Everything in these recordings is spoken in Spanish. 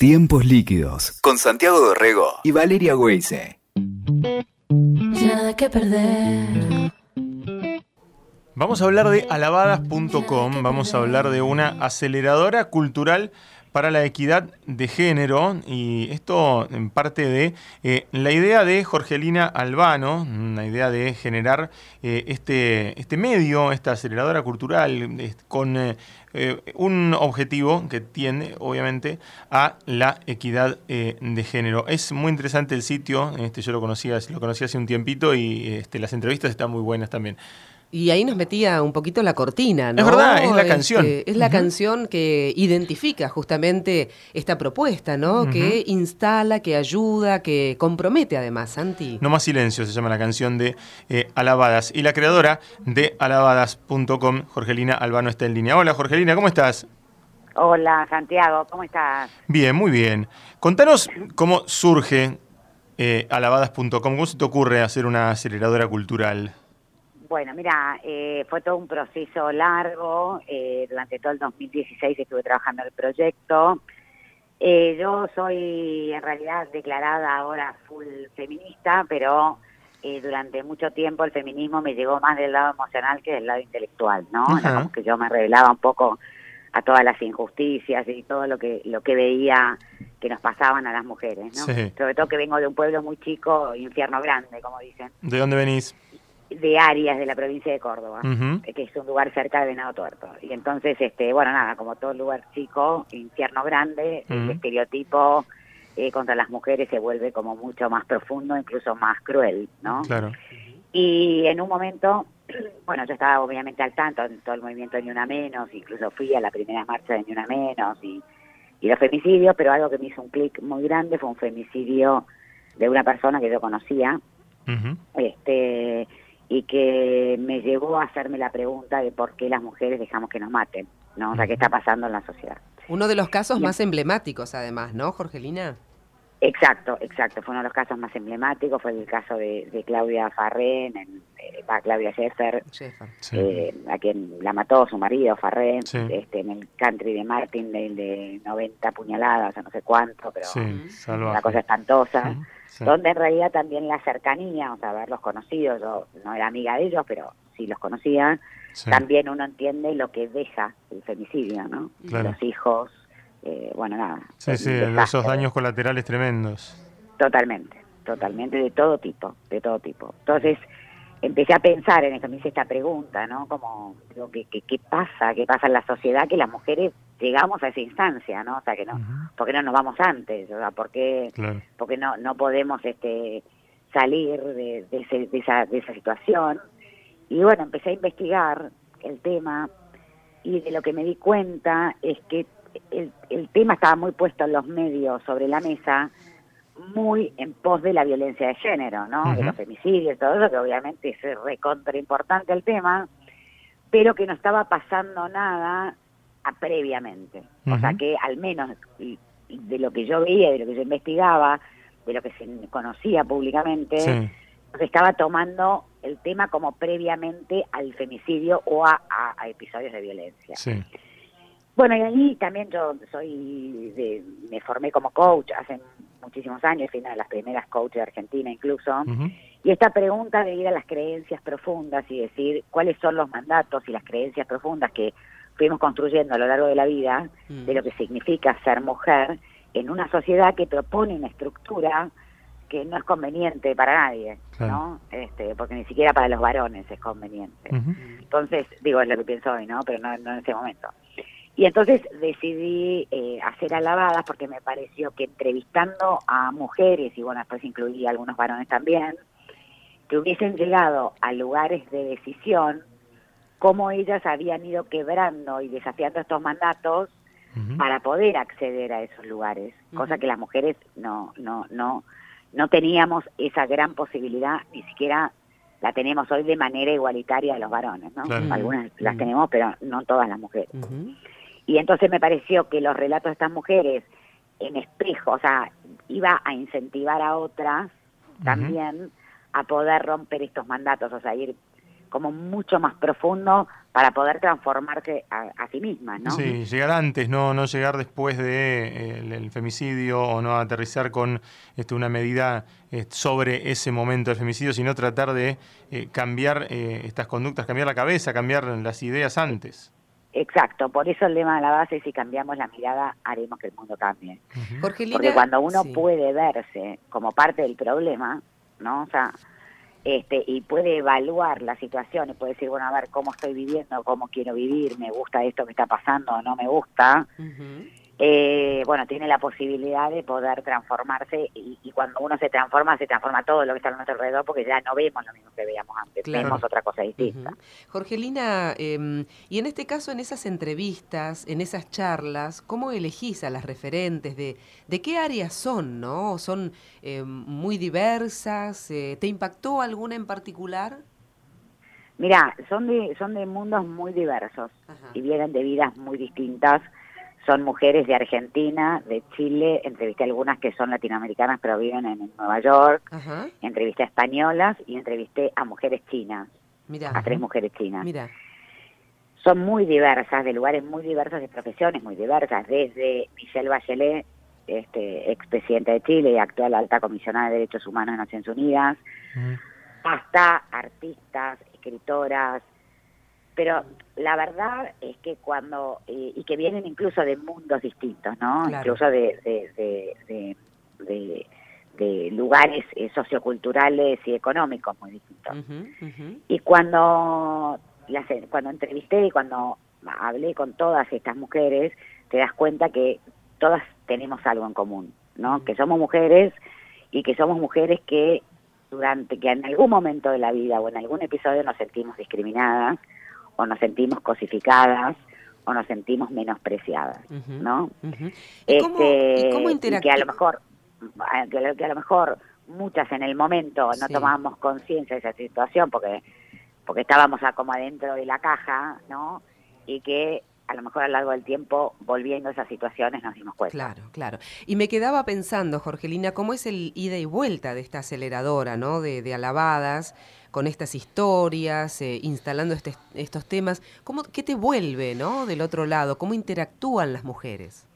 Tiempos líquidos con Santiago Dorrego y Valeria Weise. Nada que perder. Vamos a hablar de alabadas.com, vamos a hablar de una aceleradora cultural para la equidad de género y esto en parte de eh, la idea de Jorgelina Albano, una idea de generar eh, este, este medio, esta aceleradora cultural con eh, un objetivo que tiene obviamente a la equidad de género. Es muy interesante el sitio, este, yo lo conocía, lo conocí hace un tiempito y este, las entrevistas están muy buenas también. Y ahí nos metía un poquito la cortina, ¿no? Es verdad, es la Este, canción. es la canción que identifica justamente esta propuesta, ¿no? Que instala, que ayuda, que compromete además, Santi. No más silencio se llama la canción de eh, Alabadas. Y la creadora de alabadas.com, Jorgelina Albano, está en línea. Hola Jorgelina, ¿cómo estás? Hola Santiago, ¿cómo estás? Bien, muy bien. Contanos cómo surge eh, alabadas.com, cómo se te ocurre hacer una aceleradora cultural. Bueno, mira, eh, fue todo un proceso largo. eh, durante todo el 2016 estuve trabajando en el proyecto. Eh, yo soy en realidad declarada ahora full feminista, pero eh, durante mucho tiempo el feminismo me llegó más del lado emocional que del lado intelectual, ¿no? Era como que yo me revelaba un poco a todas las injusticias y todo lo que lo que veía que nos pasaban a las mujeres, ¿no? Sí. Sobre todo que vengo de un pueblo muy chico, infierno grande, como dicen ¿De dónde venís? De Arias, de la provincia de Córdoba, eh, que es un lugar cerca de Venado Tuerto. Y entonces, este, bueno, nada, como todo lugar chico, infierno grande, el estereotipo eh, contra las mujeres se vuelve como mucho más profundo, incluso más cruel, ¿no? Claro. Y en un momento, bueno, yo estaba obviamente al tanto en todo el movimiento de Ni Una Menos, incluso fui a la primera marcha de Ni Una Menos y, y los femicidios, pero algo que me hizo un clic muy grande fue un femicidio de una persona que yo conocía, este y que me llevó a hacerme la pregunta de por qué las mujeres dejamos que nos maten, ¿no? O sea, qué está pasando en la sociedad. Uno de los casos más emblemáticos, además, ¿no, Jorgelina? Exacto, exacto. Fue uno de los casos más emblemáticos, fue el caso de, de Claudia Farrén, en, eh, Claudia Sheffer. Sí. eh, a quien la mató su marido, Farrén, Sí. este, en el country de Martin, de, de 90 puñaladas, o no sé cuánto, pero sí, una cosa espantosa. Donde en realidad también la cercanía, o sea, haberlos conocido, yo no era amiga de ellos, pero sí los conocía, también uno entiende lo que deja el femicidio, ¿no? Claro. Los hijos, eh, bueno, nada. Sí, sí, desastre. esos daños colaterales tremendos. Totalmente, totalmente, de todo tipo, de todo tipo. Entonces, empecé a pensar en esto, me hice esta pregunta, ¿no? Como, digo, ¿qué, qué, qué pasa? ¿Qué pasa en la sociedad que las mujeres llegamos a esa instancia, ¿no? O sea, que no, Ujú. ¿por qué no nos vamos antes? O sea, ¿por qué...? Claro. porque no no podemos este salir de, de, ese- de esa, de esa situación. Y bueno, empecé a investigar el tema y de lo que me di cuenta es que el, el tema estaba muy puesto en los medios sobre la mesa, muy en pos de la violencia de género, ¿no? De Ujú. los femicidios, todo eso, que obviamente es recontra importante el tema, pero que no estaba pasando nada a- previamente. O sea que al menos de lo que yo veía, de lo que yo investigaba, de lo que se conocía públicamente, Sí. se estaba tomando el tema como previamente al femicidio o a, a- a episodios de violencia. Sí. Bueno, y ahí también yo soy, de- me formé como coach hace muchísimos años, fui una de las primeras coaches de Argentina incluso, y esta pregunta de ir a las creencias profundas y decir cuáles son los mandatos y las creencias profundas que fuimos construyendo a lo largo de la vida, Mm. de lo que significa ser mujer en una sociedad que propone una estructura que no es conveniente para nadie, Claro. ¿no? Este, porque ni siquiera para los varones es conveniente. Entonces, digo, es lo que pienso hoy, ¿no? Pero no, no en ese momento. Y entonces decidí eh, hacer alabadas porque me pareció que entrevistando a mujeres, y bueno, después incluí a algunos varones también, que hubiesen llegado a lugares de decisión, cómo ellas habían ido quebrando y desafiando estos mandatos para poder acceder a esos lugares, cosa Ujú. que las mujeres no, no, no, no teníamos esa gran posibilidad, ni siquiera la tenemos hoy de manera igualitaria a los varones, ¿no? Claro. Algunas las tenemos, pero no todas las mujeres. Y entonces me pareció que los relatos de estas mujeres en espejo, o sea, iba a incentivar a otras también a poder romper estos mandatos, o sea, ir como mucho más profundo para poder transformarse a, sí mismas, ¿no? Sí, llegar antes, no, no llegar después de eh, el, femicidio o no aterrizar con este, una medida eh, sobre ese momento del femicidio, sino tratar de eh, cambiar estas conductas, cambiar la cabeza, cambiar las ideas antes. Exacto, por eso el lema de la base, si cambiamos la mirada, haremos que el mundo cambie. Porque cuando uno puede verse como parte del problema, ¿no? O sea, este, y puede evaluar la situación y puede decir, bueno, a ver, cómo estoy viviendo, cómo quiero vivir, me gusta esto que está pasando o no me gusta, eh, bueno, tiene la posibilidad de poder transformarse y, cuando uno se transforma, se transforma todo lo que está a nuestro alrededor porque ya no vemos lo mismo que veíamos antes, vemos otra cosa distinta. Jorgelina, em, y en este caso, en esas entrevistas, en esas charlas, ¿cómo elegís a las referentes? ¿De, de qué áreas son? ¿no? ¿Son em, muy diversas? Eh, ¿Te impactó alguna en particular? Mira, son de, son de mundos muy diversos y vienen de vidas muy distintas son mujeres de Argentina, de Chile, entrevisté algunas que son latinoamericanas pero viven en Nueva York, entrevisté a españolas y entrevisté a mujeres chinas, a tres mujeres chinas. Mira. Son muy diversas, de lugares muy diversos, de profesiones muy diversas, desde Michelle Bachelet, este, expresidenta de Chile y actual alta comisionada de Derechos Humanos de Naciones Unidas, hasta artistas, escritoras, pero la verdad es que cuando, eh, y que vienen incluso de mundos distintos, ¿no? Incluso de, de, de, de, lugares eh, socioculturales y económicos muy distintos. Y cuando, las, cuando entrevisté y cuando hablé con todas estas mujeres, te das cuenta que todas tenemos algo en común, ¿no? Que somos mujeres y que somos mujeres que durante, que en algún momento de la vida o en algún episodio nos sentimos discriminadas, o nos sentimos cosificadas o nos sentimos menospreciadas, ¿no? este, cómo, que a lo mejor que a lo mejor muchas en el momento no tomábamos conciencia de esa situación porque porque estábamos como adentro de la caja, ¿no? Y que a lo mejor a lo largo del tiempo, volviendo a esas situaciones, nos dimos cuenta. Claro, claro. Y me quedaba pensando, Jorgelina, cómo es el ida y vuelta de esta aceleradora, ¿no? De, de alabadas, con estas historias, eh, instalando este, estos temas. ¿Cómo, ¿Qué te vuelve, ¿no? Del otro lado, ¿cómo interactúan las mujeres?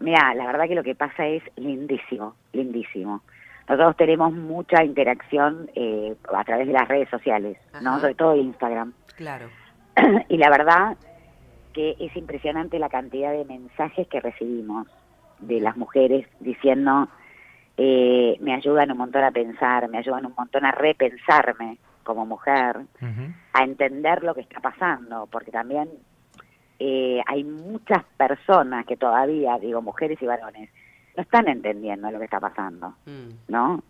Mira, la verdad que lo que pasa es lindísimo, lindísimo. Nosotros tenemos mucha interacción eh, a través de las redes sociales, ¿no? Sobre todo Instagram. Claro. y la verdad que es impresionante la cantidad de mensajes que recibimos de las mujeres diciendo eh, me ayudan un montón a pensar, me ayudan un montón a repensarme como mujer, a entender lo que está pasando, porque también eh, hay muchas personas que todavía, digo, mujeres y varones, no están entendiendo lo que está pasando, mm. ¿no?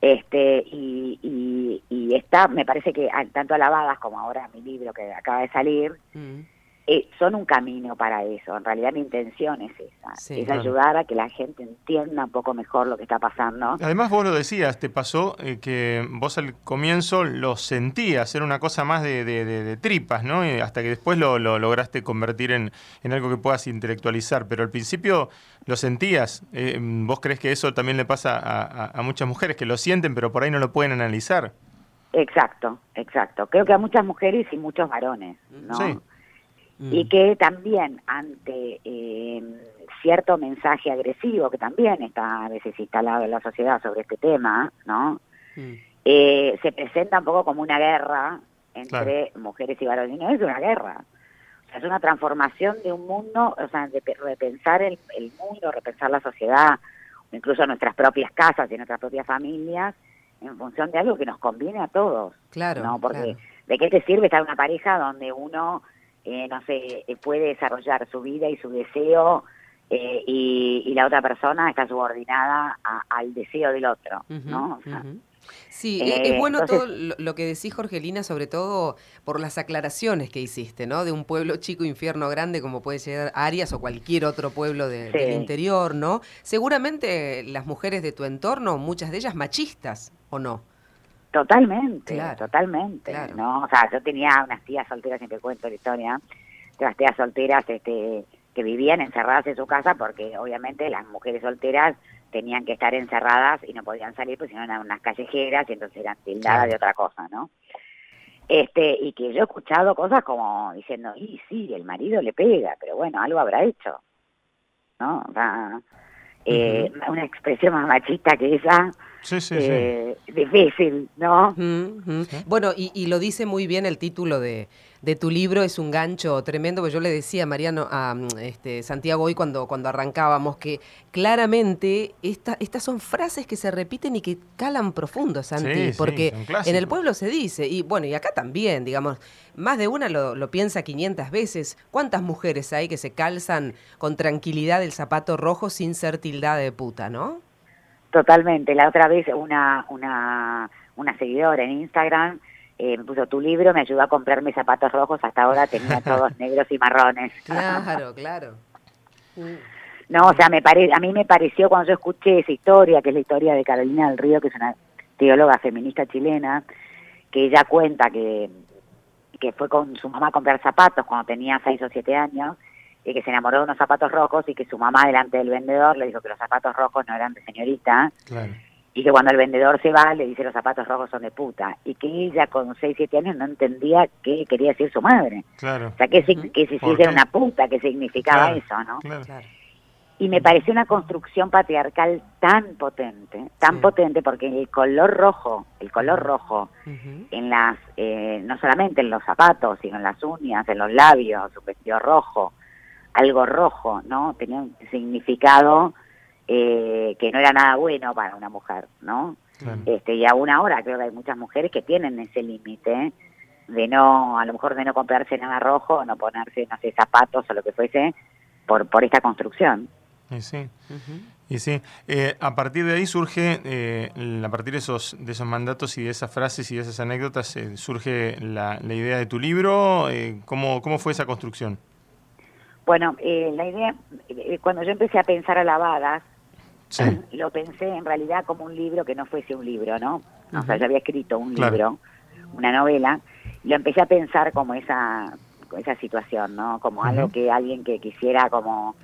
Este, y, y, y, está, me parece que tanto alabadas como ahora mi libro que acaba de salir, mm. Son un camino para eso. En realidad mi intención es esa, es ayudar a que la gente entienda un poco mejor lo que está pasando. Además vos lo decías, te pasó eh, que vos al comienzo lo sentías, era una cosa más de, tripas, ¿no? Y hasta que después lo, lograste convertir en, algo que puedas intelectualizar, pero al principio lo sentías. Eh, ¿Vos crees que eso también le pasa a, a muchas mujeres que lo sienten, pero por ahí no lo pueden analizar? Exacto, exacto. Creo que a muchas mujeres y muchos varones, ¿no? Sí y mm. que también ante eh, cierto mensaje agresivo que también está a veces instalado en la sociedad sobre este tema, ¿no? Mm. Eh, se presenta un poco como una guerra entre mujeres y varones. No es una guerra, o sea, es una transformación de un mundo, o sea, de repensar el, el mundo, repensar la sociedad, incluso nuestras propias casas y nuestras propias familias, en función de algo que nos conviene a todos. Claro. ¿no? Porque ¿de qué te sirve estar en una pareja donde uno eh, no sé, eh, puede desarrollar su vida y su deseo eh, y, la otra persona está subordinada al deseo del otro, ¿no? Sí, es bueno todo lo, que decís, Jorgelina, sobre todo por las aclaraciones que hiciste, ¿no? De un pueblo chico, infierno grande, como puede ser Arias o cualquier otro pueblo del interior, ¿no? Seguramente las mujeres de tu entorno, muchas de ellas machistas, ¿o no? Totalmente, totalmente, ¿no? O sea, yo tenía unas tías solteras, siempre cuento la historia, de las tías solteras este, que vivían encerradas en su casa porque obviamente las mujeres solteras tenían que estar encerradas y no podían salir, pues si no eran unas callejeras y entonces eran tildadas de otra cosa, ¿no? Este, y que yo he escuchado cosas como diciendo, y sí, el marido le pega, pero bueno, algo habrá hecho. ¿No? O sea, eh, una expresión más machista que esa, Sí, sí, eh, difícil, ¿no? Bueno, y, y, lo dice muy bien el título de, de, tu libro, es un gancho tremendo, porque yo le decía a Mariano, a este, Santiago hoy cuando, cuando arrancábamos, que claramente esta, estas son frases que se repiten y que calan profundo, Santi, porque en el pueblo se dice, y bueno, y acá también, digamos, más de una lo, lo piensa 500 veces. ¿Cuántas mujeres hay que se calzan con tranquilidad el zapato rojo sin ser tildada de puta, no? Totalmente. La otra vez una, una, una seguidora en Instagram eh, me puso tu libro, me ayudó a comprarme zapatos rojos, hasta ahora tenía todos negros y marrones. Claro, claro. No, o sea, me pare, a mí me pareció cuando yo escuché esa historia, que es la historia de Carolina del Río, que es una teóloga feminista chilena, que ella cuenta que, que fue con su mamá a comprar zapatos cuando tenía seis o siete años, y que se enamoró de unos zapatos rojos y que su mamá delante del vendedor le dijo que los zapatos rojos no eran de señorita y que cuando el vendedor se va le dice los zapatos rojos son de puta y que ella con 6, 7 años no entendía qué quería decir su madre. Claro. O sea, que, que si era una puta, que significaba eso, ¿no? Y me pareció una construcción patriarcal tan potente, tan potente porque el color rojo, el color rojo, en las, eh, no solamente en los zapatos, sino en las uñas, en los labios, su vestido rojo, algo rojo, ¿no? Tenía un significado eh, que no era nada bueno para una mujer, ¿no? Este, y aún ahora creo que hay muchas mujeres que tienen ese límite de no, a lo mejor de no comprarse nada rojo, no ponerse, no sé, zapatos o lo que fuese, por, por esta construcción. Y sí, y sí. Eh, a partir de ahí surge, eh, a partir de esos, de esos mandatos y de esas frases y de esas anécdotas, surge la, la, idea de tu libro. ¿cómo, ¿Cómo fue esa construcción? Bueno, eh, la idea, eh, cuando yo empecé a pensar lo pensé en realidad como un libro que no fuese un libro, ¿no? O sea, yo había escrito un libro, una novela, y lo empecé a pensar como esa, esa situación, ¿no? Como algo que alguien que quisiera como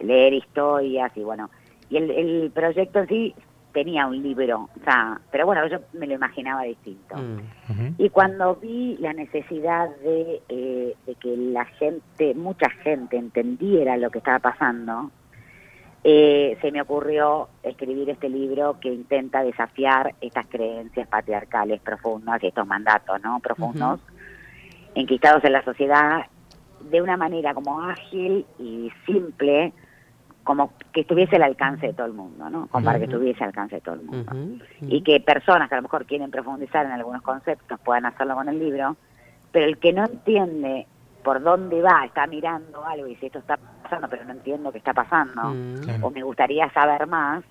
leer historias y bueno, y el, el proyecto en sí tenía un libro, o sea, pero bueno, yo me lo imaginaba distinto. Mm. Y cuando vi la necesidad de, eh, de, que la gente, mucha gente entendiera lo que estaba pasando, eh, se me ocurrió escribir este libro que intenta desafiar estas creencias patriarcales profundas y estos mandatos, ¿no? Profundos, enquistados en la sociedad de una manera como ágil y simple, como que estuviese al alcance de todo el mundo, ¿no? Como para que estuviese al alcance de todo el mundo. Y que personas que a lo mejor quieren profundizar en algunos conceptos puedan hacerlo con el libro, pero el que no entiende por dónde va, está mirando algo y dice esto está pasando, pero no entiendo qué está pasando, o me gustaría saber más,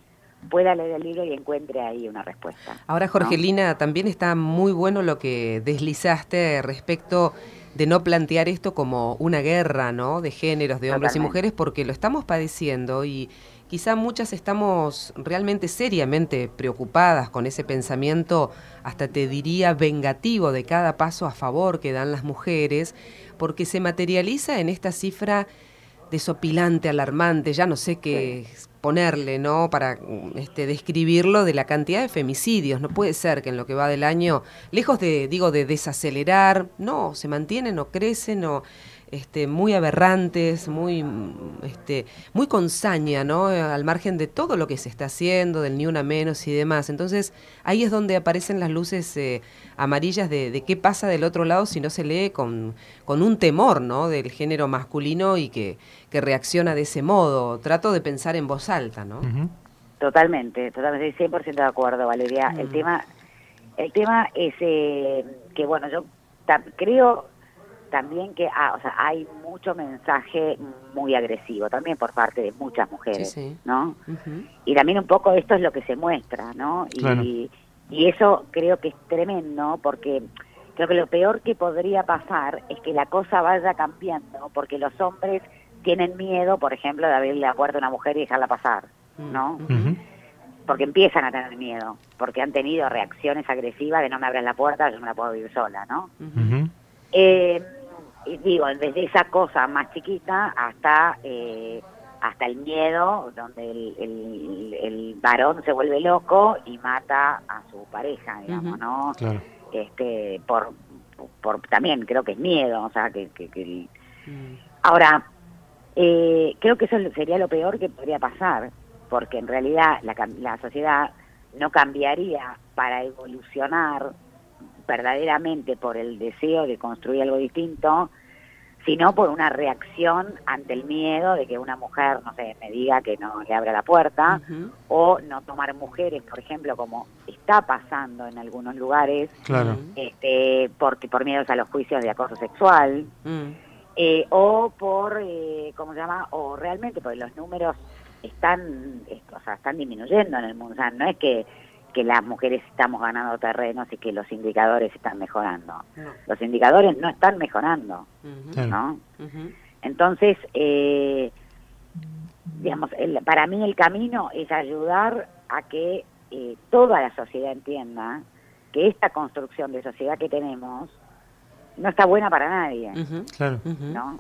pueda leer el libro y encuentre ahí una respuesta. Ahora, Jorgelina, también está muy bueno lo que deslizaste respecto de no plantear esto como una guerra, ¿no? De géneros, de hombres y mujeres, porque lo estamos padeciendo y quizá muchas estamos realmente seriamente preocupadas con ese pensamiento, hasta te diría vengativo de cada paso a favor que dan las mujeres, porque se materializa en esta cifra desopilante, alarmante, ya no sé qué ponerle, ¿no? Para este, describirlo de la cantidad de femicidios. No puede ser que en lo que va del año, lejos de, digo, de desacelerar, no, se mantienen o crecen o este, muy aberrantes, muy, este, muy con saña, ¿no? Al margen de todo lo que se está haciendo, del ni una menos y demás. Entonces, ahí es donde aparecen las luces eh, amarillas de, qué pasa del otro lado si no se lee con, con un temor, ¿no? Del género masculino y que, que reacciona de ese modo. Trato de pensar en voz alta, ¿no? Totalmente, totalmente, 100% de acuerdo, Valeria. El mm. tema el tema es eh, que, bueno, yo creo también que ah, o sea, hay mucho mensaje muy agresivo también por parte de muchas mujeres, ¿no? Y también un poco esto es lo que se muestra, ¿no? Y, y eso creo que es tremendo porque creo que lo peor que podría pasar es que la cosa vaya cambiando porque los hombres tienen miedo, por ejemplo, de abrirle la puerta a una mujer y dejarla pasar, ¿no? Porque empiezan a tener miedo, porque han tenido reacciones agresivas de no me abres la puerta, yo no me la puedo vivir sola, ¿no? eh, digo, desde esa cosa más chiquita hasta eh, hasta el miedo, donde el, el, varón se vuelve loco y mata a su pareja, digamos, ¿no? Este, por, por, también creo que es miedo, o sea, que... Mm. Ahora, eh, creo que eso sería lo peor que podría pasar, porque en realidad la, la sociedad no cambiaría para evolucionar verdaderamente por el deseo de construir algo distinto, sino por una reacción ante el miedo de que una mujer, no sé, me diga que no le abra la puerta, o no tomar mujeres, por ejemplo, como está pasando en algunos lugares, claro. este, porque por miedos a los juicios de acoso sexual, mm. eh, o por, eh, ¿cómo se llama? O realmente, porque los números están, o sea, están disminuyendo en el mundo, o sea, no es que que las mujeres estamos ganando terrenos y que los indicadores están mejorando. Los indicadores no están mejorando, ¿no? Entonces, eh, digamos, para mí el camino es ayudar a que eh, toda la sociedad entienda que esta construcción de sociedad que tenemos no está buena para nadie, ¿no?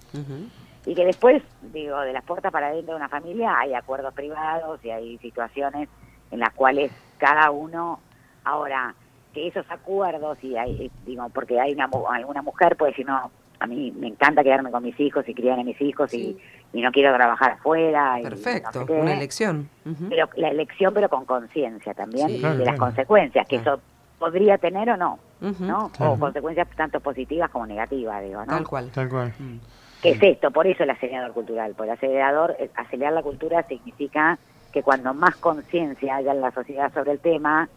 Y que después, digo, de las puertas para adentro de una familia hay acuerdos privados y hay situaciones en las cuales cada uno, ahora, que esos acuerdos, y hay, digo, porque hay una, alguna mujer puede decir, no, a mí me encanta quedarme con mis hijos y criar a mis hijos y, no quiero trabajar afuera. Perfecto, una elección. Pero la elección, pero con conciencia también de las consecuencias, que eso podría tener o no, ¿no? O consecuencias tanto positivas como negativas, digo, ¿no? Tal cual. Tal cual. Mm. ¿Qué es esto? Por eso el acelerador cultural. Por el acelerador, eh, acelerar la cultura significa que cuando más conciencia haya en la sociedad sobre el tema,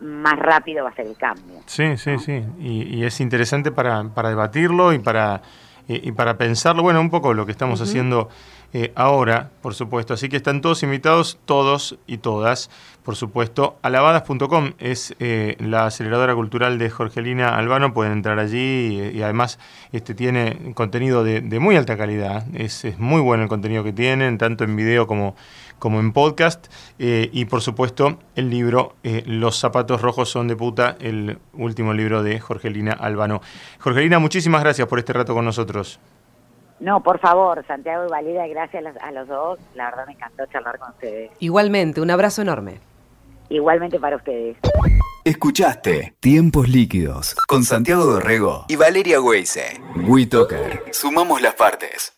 más rápido va a ser el cambio. Sí, sí, sí. Y, es interesante para, para debatirlo y para, y, para pensarlo. Bueno, un poco lo que estamos haciendo eh, ahora, por supuesto. Así que están todos invitados, todos y todas, por supuesto. Alabadas.com es eh, la aceleradora cultural de Jorgelina Albano. Pueden entrar allí y, además este, tiene contenido de, muy alta calidad. Es, muy bueno el contenido que tienen, tanto en video como como en podcast. Eh, y por supuesto, el libro Los zapatos rojos son de puta, el último libro de Jorgelina Albano. Jorgelina, muchísimas gracias por este rato con nosotros. No, por favor, Santiago y Valida, gracias a los, dos. La verdad me encantó charlar con ustedes. Igualmente, un abrazo enorme. Igualmente para ustedes. Escuchaste Tiempos Líquidos con Santiago Dorrego y Valeria Weise. WeToker. Sumamos las partes.